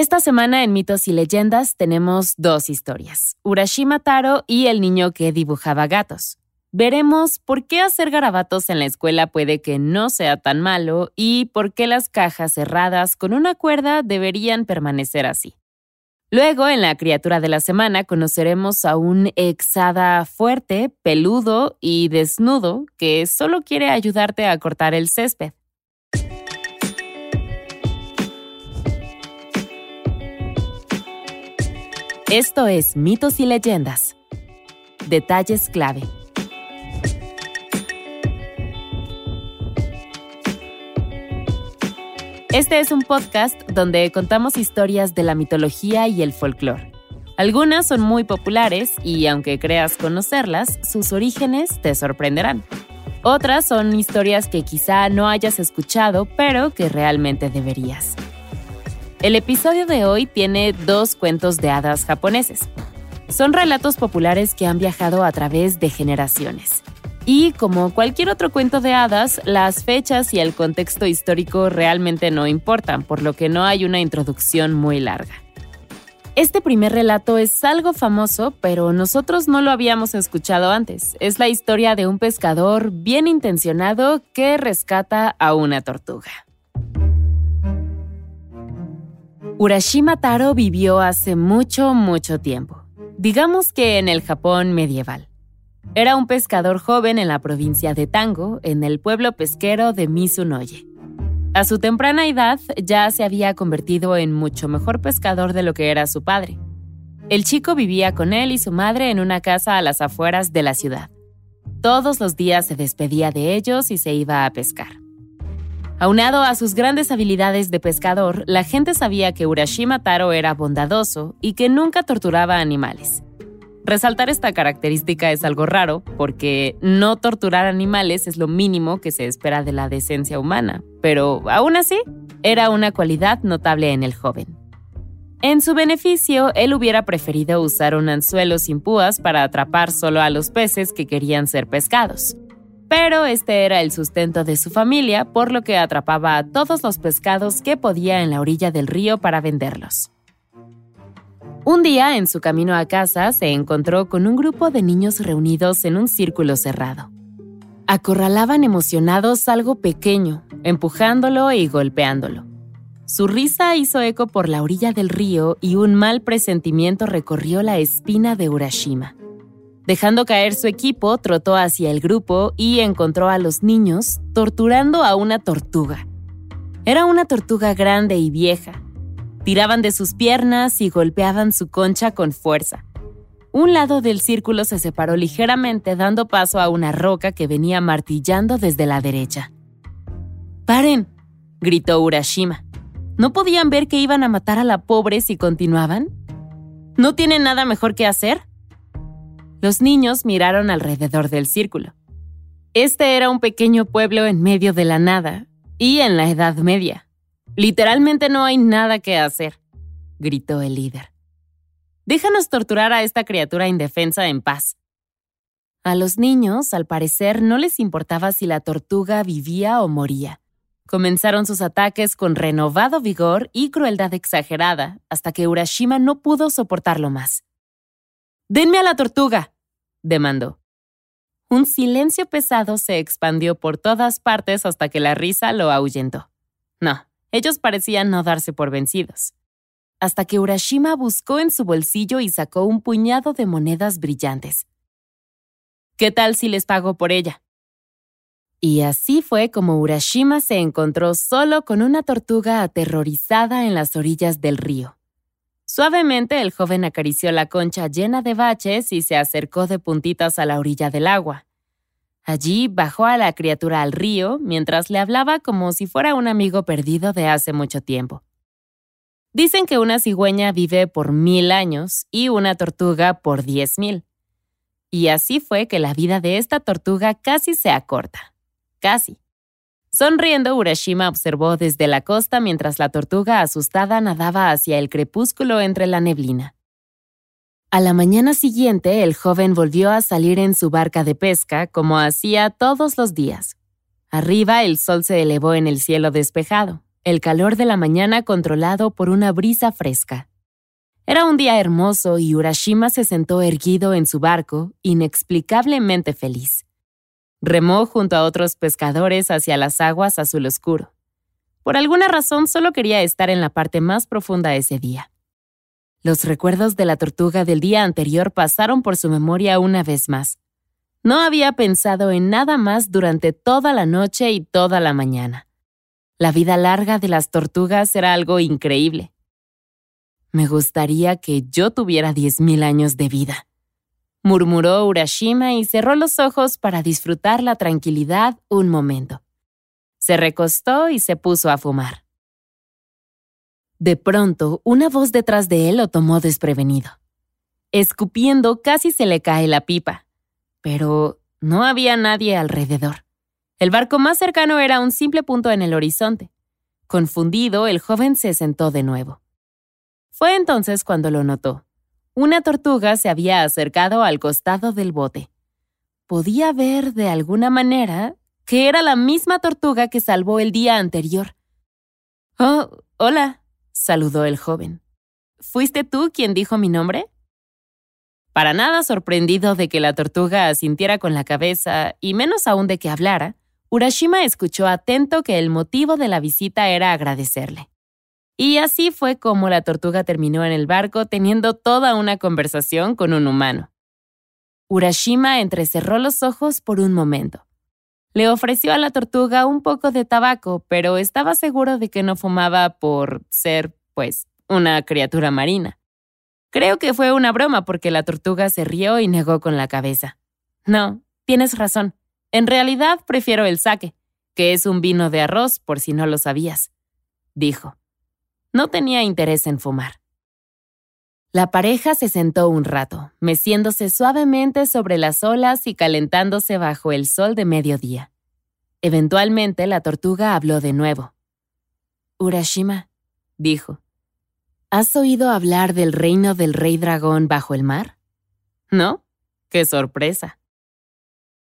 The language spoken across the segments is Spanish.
Esta semana en Mitos y Leyendas tenemos dos historias, Urashima Taro y el niño que dibujaba gatos. Veremos por qué hacer garabatos en la escuela puede que no sea tan malo y por qué las cajas cerradas con una cuerda deberían permanecer así. Luego, en la criatura de la semana, conoceremos a un exada fuerte, peludo y desnudo que solo quiere ayudarte a cortar el césped. Esto es Mitos y Leyendas. Detalles clave. Este es un podcast donde contamos historias de la mitología y el folclore. Algunas son muy populares y aunque creas conocerlas, sus orígenes te sorprenderán. Otras son historias que quizá no hayas escuchado, pero que realmente deberías. El episodio de hoy tiene dos cuentos de hadas japoneses. Son relatos populares que han viajado a través de generaciones. Y como cualquier otro cuento de hadas, las fechas y el contexto histórico realmente no importan, por lo que no hay una introducción muy larga. Este primer relato es algo famoso, pero nosotros no lo habíamos escuchado antes. Es la historia de un pescador bien intencionado que rescata a una tortuga. Urashima Taro vivió hace mucho, mucho tiempo. Digamos que en el Japón medieval. Era un pescador joven en la provincia de Tango, en el pueblo pesquero de Mizunoye. A su temprana edad ya se había convertido en mucho mejor pescador de lo que era su padre. El chico vivía con él y su madre en una casa a las afueras de la ciudad. Todos los días se despedía de ellos y se iba a pescar. Aunado a sus grandes habilidades de pescador, la gente sabía que Urashima Taro era bondadoso y que nunca torturaba animales. Resaltar esta característica es algo raro porque no torturar animales es lo mínimo que se espera de la decencia humana, pero aún así era una cualidad notable en el joven. En su beneficio, él hubiera preferido usar un anzuelo sin púas para atrapar solo a los peces que querían ser pescados pero este era el sustento de su familia, por lo que atrapaba a todos los pescados que podía en la orilla del río para venderlos. Un día, en su camino a casa, se encontró con un grupo de niños reunidos en un círculo cerrado. Acorralaban emocionados algo pequeño, empujándolo y golpeándolo. Su risa hizo eco por la orilla del río y un mal presentimiento recorrió la espina de Urashima. Dejando caer su equipo, trotó hacia el grupo y encontró a los niños torturando a una tortuga. Era una tortuga grande y vieja. Tiraban de sus piernas y golpeaban su concha con fuerza. Un lado del círculo se separó ligeramente dando paso a una roca que venía martillando desde la derecha. ¡Paren! gritó Urashima. ¿No podían ver que iban a matar a la pobre si continuaban? ¿No tienen nada mejor que hacer? Los niños miraron alrededor del círculo. Este era un pequeño pueblo en medio de la nada y en la Edad Media. Literalmente no hay nada que hacer, gritó el líder. Déjanos torturar a esta criatura indefensa en paz. A los niños, al parecer, no les importaba si la tortuga vivía o moría. Comenzaron sus ataques con renovado vigor y crueldad exagerada, hasta que Urashima no pudo soportarlo más. Denme a la tortuga, demandó. Un silencio pesado se expandió por todas partes hasta que la risa lo ahuyentó. No, ellos parecían no darse por vencidos. Hasta que Urashima buscó en su bolsillo y sacó un puñado de monedas brillantes. ¿Qué tal si les pago por ella? Y así fue como Urashima se encontró solo con una tortuga aterrorizada en las orillas del río. Suavemente el joven acarició la concha llena de baches y se acercó de puntitas a la orilla del agua. Allí bajó a la criatura al río mientras le hablaba como si fuera un amigo perdido de hace mucho tiempo. Dicen que una cigüeña vive por mil años y una tortuga por diez mil. Y así fue que la vida de esta tortuga casi se acorta. Casi. Sonriendo, Urashima observó desde la costa mientras la tortuga asustada nadaba hacia el crepúsculo entre la neblina. A la mañana siguiente, el joven volvió a salir en su barca de pesca como hacía todos los días. Arriba el sol se elevó en el cielo despejado, el calor de la mañana controlado por una brisa fresca. Era un día hermoso y Urashima se sentó erguido en su barco, inexplicablemente feliz. Remó junto a otros pescadores hacia las aguas azul oscuro. Por alguna razón solo quería estar en la parte más profunda ese día. Los recuerdos de la tortuga del día anterior pasaron por su memoria una vez más. No había pensado en nada más durante toda la noche y toda la mañana. La vida larga de las tortugas era algo increíble. Me gustaría que yo tuviera 10.000 años de vida, murmuró Urashima y cerró los ojos para disfrutar la tranquilidad un momento. Se recostó y se puso a fumar. De pronto, una voz detrás de él lo tomó desprevenido. Escupiendo, casi se le cae la pipa pero no había nadie alrededor. El barco más cercano era un simple punto en el horizonte. Confundido, el joven se sentó de nuevo. Fue entonces cuando lo notó. Una tortuga se había acercado al costado del bote. Podía ver de alguna manera que era la misma tortuga que salvó el día anterior. Oh, hola, saludó el joven. ¿Fuiste tú quien dijo mi nombre? Para nada sorprendido de que la tortuga asintiera con la cabeza, y menos aún de que hablara, Urashima escuchó atento que el motivo de la visita era agradecerle. Y así fue como la tortuga terminó en el barco teniendo toda una conversación con un humano. Urashima entrecerró los ojos por un momento. Le ofreció a la tortuga un poco de tabaco, pero estaba seguro de que no fumaba por ser, pues, una criatura marina. Creo que fue una broma porque la tortuga se rió y negó con la cabeza. No, tienes razón. En realidad prefiero el sake, que es un vino de arroz por si no lo sabías, dijo. No tenía interés en fumar. La pareja se sentó un rato, meciéndose suavemente sobre las olas y calentándose bajo el sol de mediodía. Eventualmente la tortuga habló de nuevo. Urashima, dijo, ¿Has oído hablar del reino del rey dragón bajo el mar? ¿No? ¡Qué sorpresa!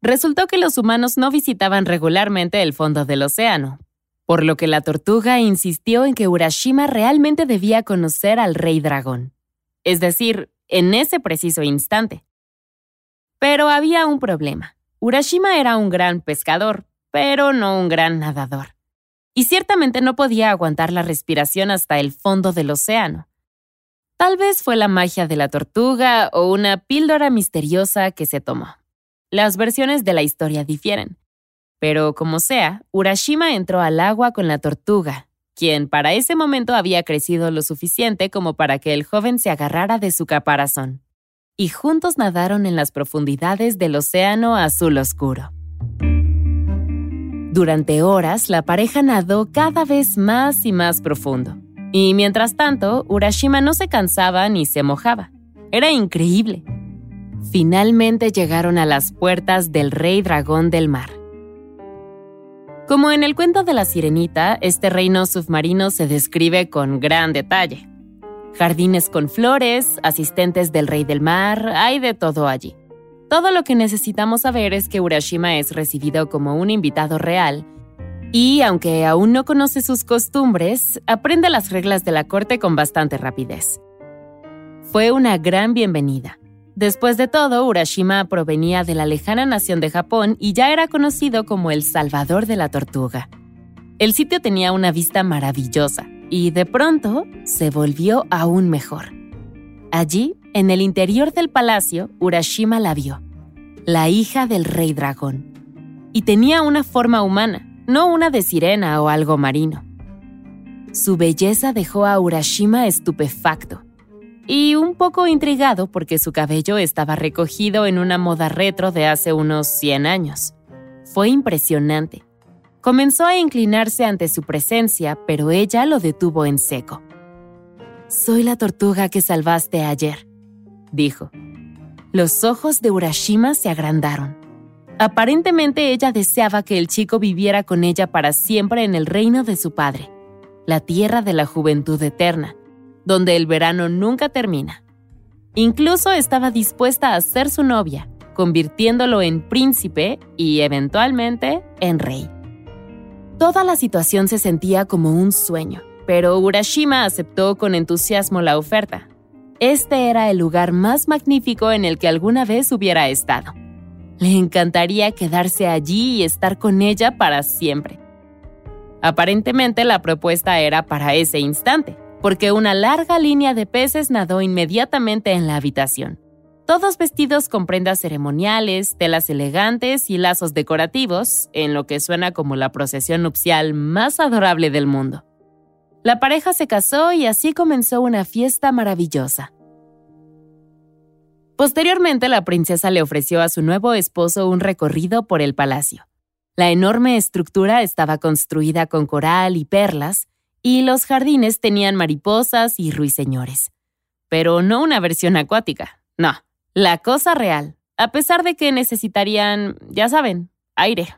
Resultó que los humanos no visitaban regularmente el fondo del océano, por lo que la tortuga insistió en que Urashima realmente debía conocer al rey dragón, es decir, en ese preciso instante. Pero había un problema. Urashima era un gran pescador, pero no un gran nadador y ciertamente no podía aguantar la respiración hasta el fondo del océano. Tal vez fue la magia de la tortuga o una píldora misteriosa que se tomó. Las versiones de la historia difieren. Pero como sea, Urashima entró al agua con la tortuga, quien para ese momento había crecido lo suficiente como para que el joven se agarrara de su caparazón. Y juntos nadaron en las profundidades del océano azul oscuro. Durante horas, la pareja nadó cada vez más y más profundo. Y mientras tanto, Urashima no se cansaba ni se mojaba. Era increíble. Finalmente llegaron a las puertas del rey dragón del mar. Como en el cuento de la sirenita, este reino submarino se describe con gran detalle. Jardines con flores, asistentes del rey del mar, hay de todo allí. Todo lo que necesitamos saber es que Urashima es recibido como un invitado real y, aunque aún no conoce sus costumbres, aprende las reglas de la corte con bastante rapidez. Fue una gran bienvenida. Después de todo, Urashima provenía de la lejana nación de Japón y ya era conocido como el Salvador de la Tortuga. El sitio tenía una vista maravillosa y de pronto se volvió aún mejor. Allí en el interior del palacio, Urashima la vio, la hija del rey dragón. Y tenía una forma humana, no una de sirena o algo marino. Su belleza dejó a Urashima estupefacto y un poco intrigado porque su cabello estaba recogido en una moda retro de hace unos 100 años. Fue impresionante. Comenzó a inclinarse ante su presencia, pero ella lo detuvo en seco. Soy la tortuga que salvaste ayer dijo. Los ojos de Urashima se agrandaron. Aparentemente ella deseaba que el chico viviera con ella para siempre en el reino de su padre, la tierra de la juventud eterna, donde el verano nunca termina. Incluso estaba dispuesta a ser su novia, convirtiéndolo en príncipe y eventualmente en rey. Toda la situación se sentía como un sueño, pero Urashima aceptó con entusiasmo la oferta. Este era el lugar más magnífico en el que alguna vez hubiera estado. Le encantaría quedarse allí y estar con ella para siempre. Aparentemente la propuesta era para ese instante, porque una larga línea de peces nadó inmediatamente en la habitación. Todos vestidos con prendas ceremoniales, telas elegantes y lazos decorativos, en lo que suena como la procesión nupcial más adorable del mundo. La pareja se casó y así comenzó una fiesta maravillosa. Posteriormente, la princesa le ofreció a su nuevo esposo un recorrido por el palacio. La enorme estructura estaba construida con coral y perlas, y los jardines tenían mariposas y ruiseñores. Pero no una versión acuática, no, la cosa real, a pesar de que necesitarían, ya saben, aire.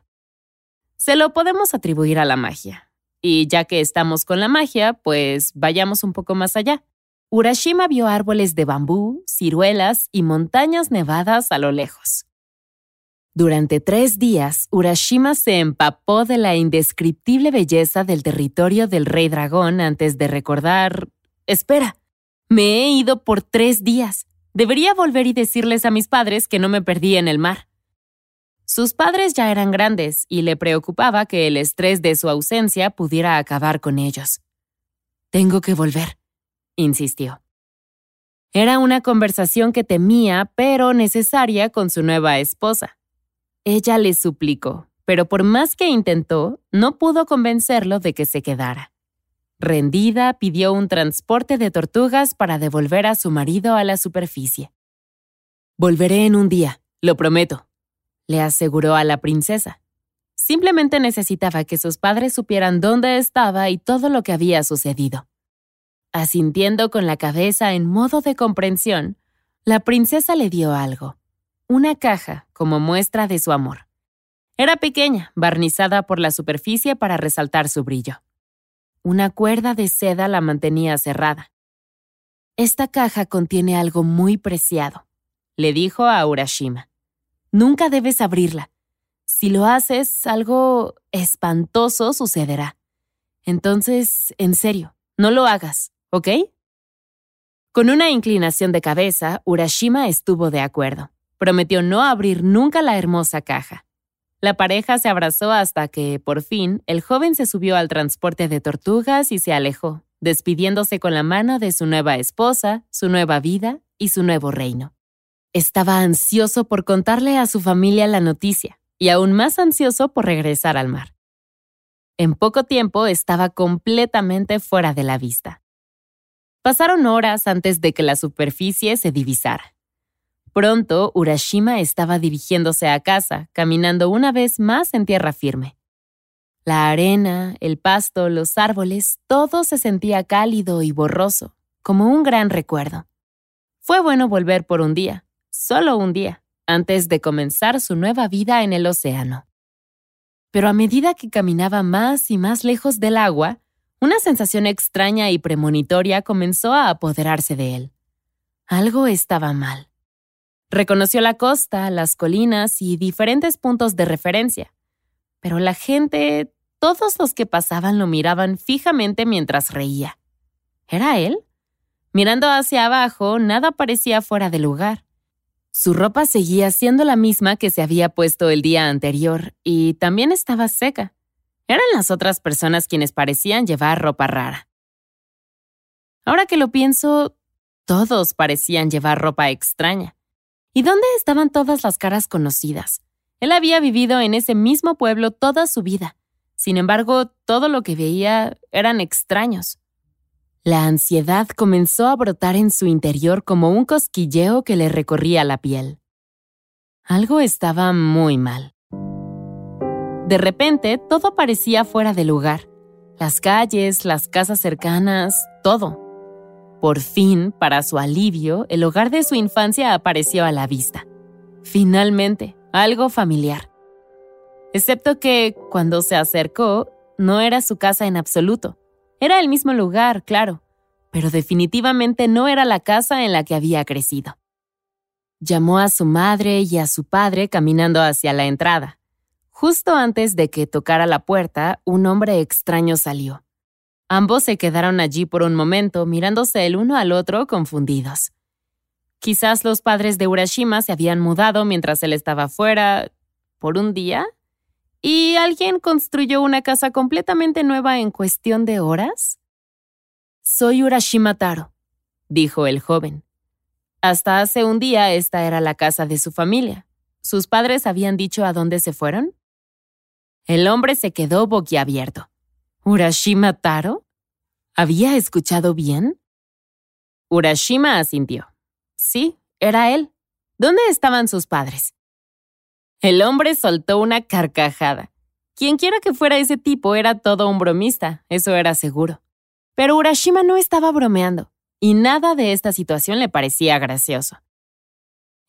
Se lo podemos atribuir a la magia. Y ya que estamos con la magia, pues vayamos un poco más allá. Urashima vio árboles de bambú, ciruelas y montañas nevadas a lo lejos. Durante tres días, Urashima se empapó de la indescriptible belleza del territorio del rey dragón antes de recordar... Espera, me he ido por tres días. Debería volver y decirles a mis padres que no me perdí en el mar. Sus padres ya eran grandes y le preocupaba que el estrés de su ausencia pudiera acabar con ellos. Tengo que volver insistió. Era una conversación que temía, pero necesaria con su nueva esposa. Ella le suplicó, pero por más que intentó, no pudo convencerlo de que se quedara. Rendida, pidió un transporte de tortugas para devolver a su marido a la superficie. Volveré en un día, lo prometo, le aseguró a la princesa. Simplemente necesitaba que sus padres supieran dónde estaba y todo lo que había sucedido. Asintiendo con la cabeza en modo de comprensión, la princesa le dio algo, una caja como muestra de su amor. Era pequeña, barnizada por la superficie para resaltar su brillo. Una cuerda de seda la mantenía cerrada. Esta caja contiene algo muy preciado, le dijo a Urashima. Nunca debes abrirla. Si lo haces, algo espantoso sucederá. Entonces, en serio, no lo hagas. ¿ok? Con una inclinación de cabeza, Urashima estuvo de acuerdo. Prometió no abrir nunca la hermosa caja. La pareja se abrazó hasta que, por fin, el joven se subió al transporte de tortugas y se alejó, despidiéndose con la mano de su nueva esposa, su nueva vida y su nuevo reino. Estaba ansioso por contarle a su familia la noticia y aún más ansioso por regresar al mar. En poco tiempo estaba completamente fuera de la vista. Pasaron horas antes de que la superficie se divisara. Pronto, Urashima estaba dirigiéndose a casa, caminando una vez más en tierra firme. La arena, el pasto, los árboles, todo se sentía cálido y borroso, como un gran recuerdo. Fue bueno volver por un día, solo un día, antes de comenzar su nueva vida en el océano. Pero a medida que caminaba más y más lejos del agua, una sensación extraña y premonitoria comenzó a apoderarse de él. Algo estaba mal. Reconoció la costa, las colinas y diferentes puntos de referencia. Pero la gente, todos los que pasaban lo miraban fijamente mientras reía. ¿Era él? Mirando hacia abajo, nada parecía fuera de lugar. Su ropa seguía siendo la misma que se había puesto el día anterior y también estaba seca. Eran las otras personas quienes parecían llevar ropa rara. Ahora que lo pienso, todos parecían llevar ropa extraña. ¿Y dónde estaban todas las caras conocidas? Él había vivido en ese mismo pueblo toda su vida. Sin embargo, todo lo que veía eran extraños. La ansiedad comenzó a brotar en su interior como un cosquilleo que le recorría la piel. Algo estaba muy mal. De repente, todo parecía fuera de lugar. Las calles, las casas cercanas, todo. Por fin, para su alivio, el hogar de su infancia apareció a la vista. Finalmente, algo familiar. Excepto que, cuando se acercó, no era su casa en absoluto. Era el mismo lugar, claro, pero definitivamente no era la casa en la que había crecido. Llamó a su madre y a su padre caminando hacia la entrada. Justo antes de que tocara la puerta, un hombre extraño salió. Ambos se quedaron allí por un momento, mirándose el uno al otro confundidos. Quizás los padres de Urashima se habían mudado mientras él estaba fuera por un día y alguien construyó una casa completamente nueva en cuestión de horas. Soy Urashima Taro, dijo el joven. Hasta hace un día esta era la casa de su familia. ¿Sus padres habían dicho a dónde se fueron? El hombre se quedó boquiabierto. ¿Urashima Taro? ¿Había escuchado bien? Urashima asintió. Sí, era él. ¿Dónde estaban sus padres? El hombre soltó una carcajada. Quien quiera que fuera ese tipo era todo un bromista, eso era seguro. Pero Urashima no estaba bromeando, y nada de esta situación le parecía gracioso.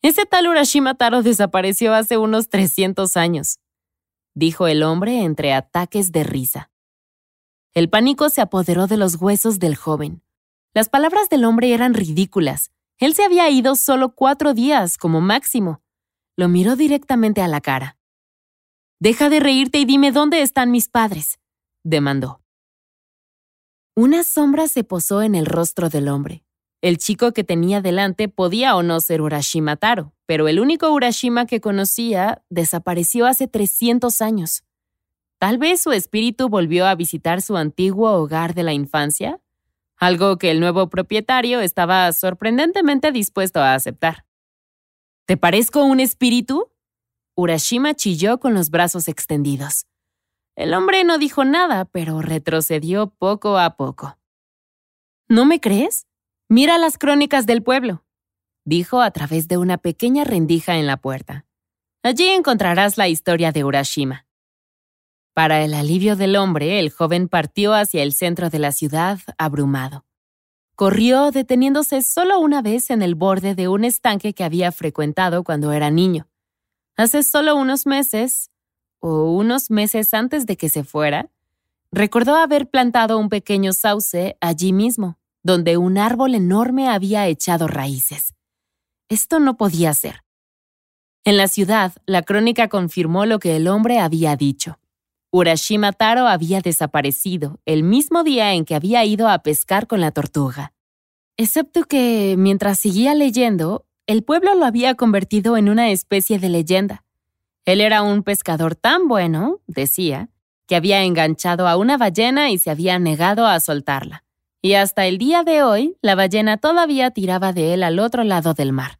Ese tal Urashima Taro desapareció hace unos 300 años, dijo el hombre entre ataques de risa. El pánico se apoderó de los huesos del joven. Las palabras del hombre eran ridículas. Él se había ido solo cuatro días, como máximo. Lo miró directamente a la cara. Deja de reírte y dime dónde están mis padres, demandó. Una sombra se posó en el rostro del hombre. El chico que tenía delante podía o no ser Urashima Taro, pero el único Urashima que conocía desapareció hace 300 años. Tal vez su espíritu volvió a visitar su antiguo hogar de la infancia, algo que el nuevo propietario estaba sorprendentemente dispuesto a aceptar. ¿Te parezco un espíritu? Urashima chilló con los brazos extendidos. El hombre no dijo nada, pero retrocedió poco a poco. ¿No me crees? Mira las crónicas del pueblo, dijo a través de una pequeña rendija en la puerta. Allí encontrarás la historia de Urashima. Para el alivio del hombre, el joven partió hacia el centro de la ciudad, abrumado. Corrió deteniéndose solo una vez en el borde de un estanque que había frecuentado cuando era niño. Hace solo unos meses, o unos meses antes de que se fuera, recordó haber plantado un pequeño sauce allí mismo, donde un árbol enorme había echado raíces. Esto no podía ser. En la ciudad, la crónica confirmó lo que el hombre había dicho. Urashima Taro había desaparecido el mismo día en que había ido a pescar con la tortuga. Excepto que, mientras seguía leyendo, el pueblo lo había convertido en una especie de leyenda. Él era un pescador tan bueno, decía, que había enganchado a una ballena y se había negado a soltarla y hasta el día de hoy la ballena todavía tiraba de él al otro lado del mar.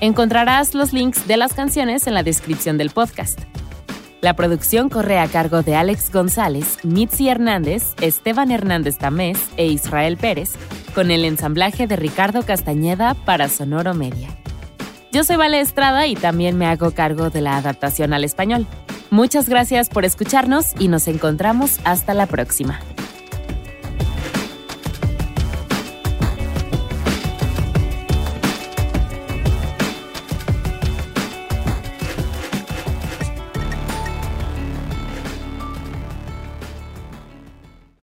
Encontrarás los links de las canciones en la descripción del podcast. La producción corre a cargo de Alex González, Mitzi Hernández, Esteban Hernández Tamés e Israel Pérez, con el ensamblaje de Ricardo Castañeda para Sonoro Media. Yo soy Vale Estrada y también me hago cargo de la adaptación al español. Muchas gracias por escucharnos y nos encontramos hasta la próxima.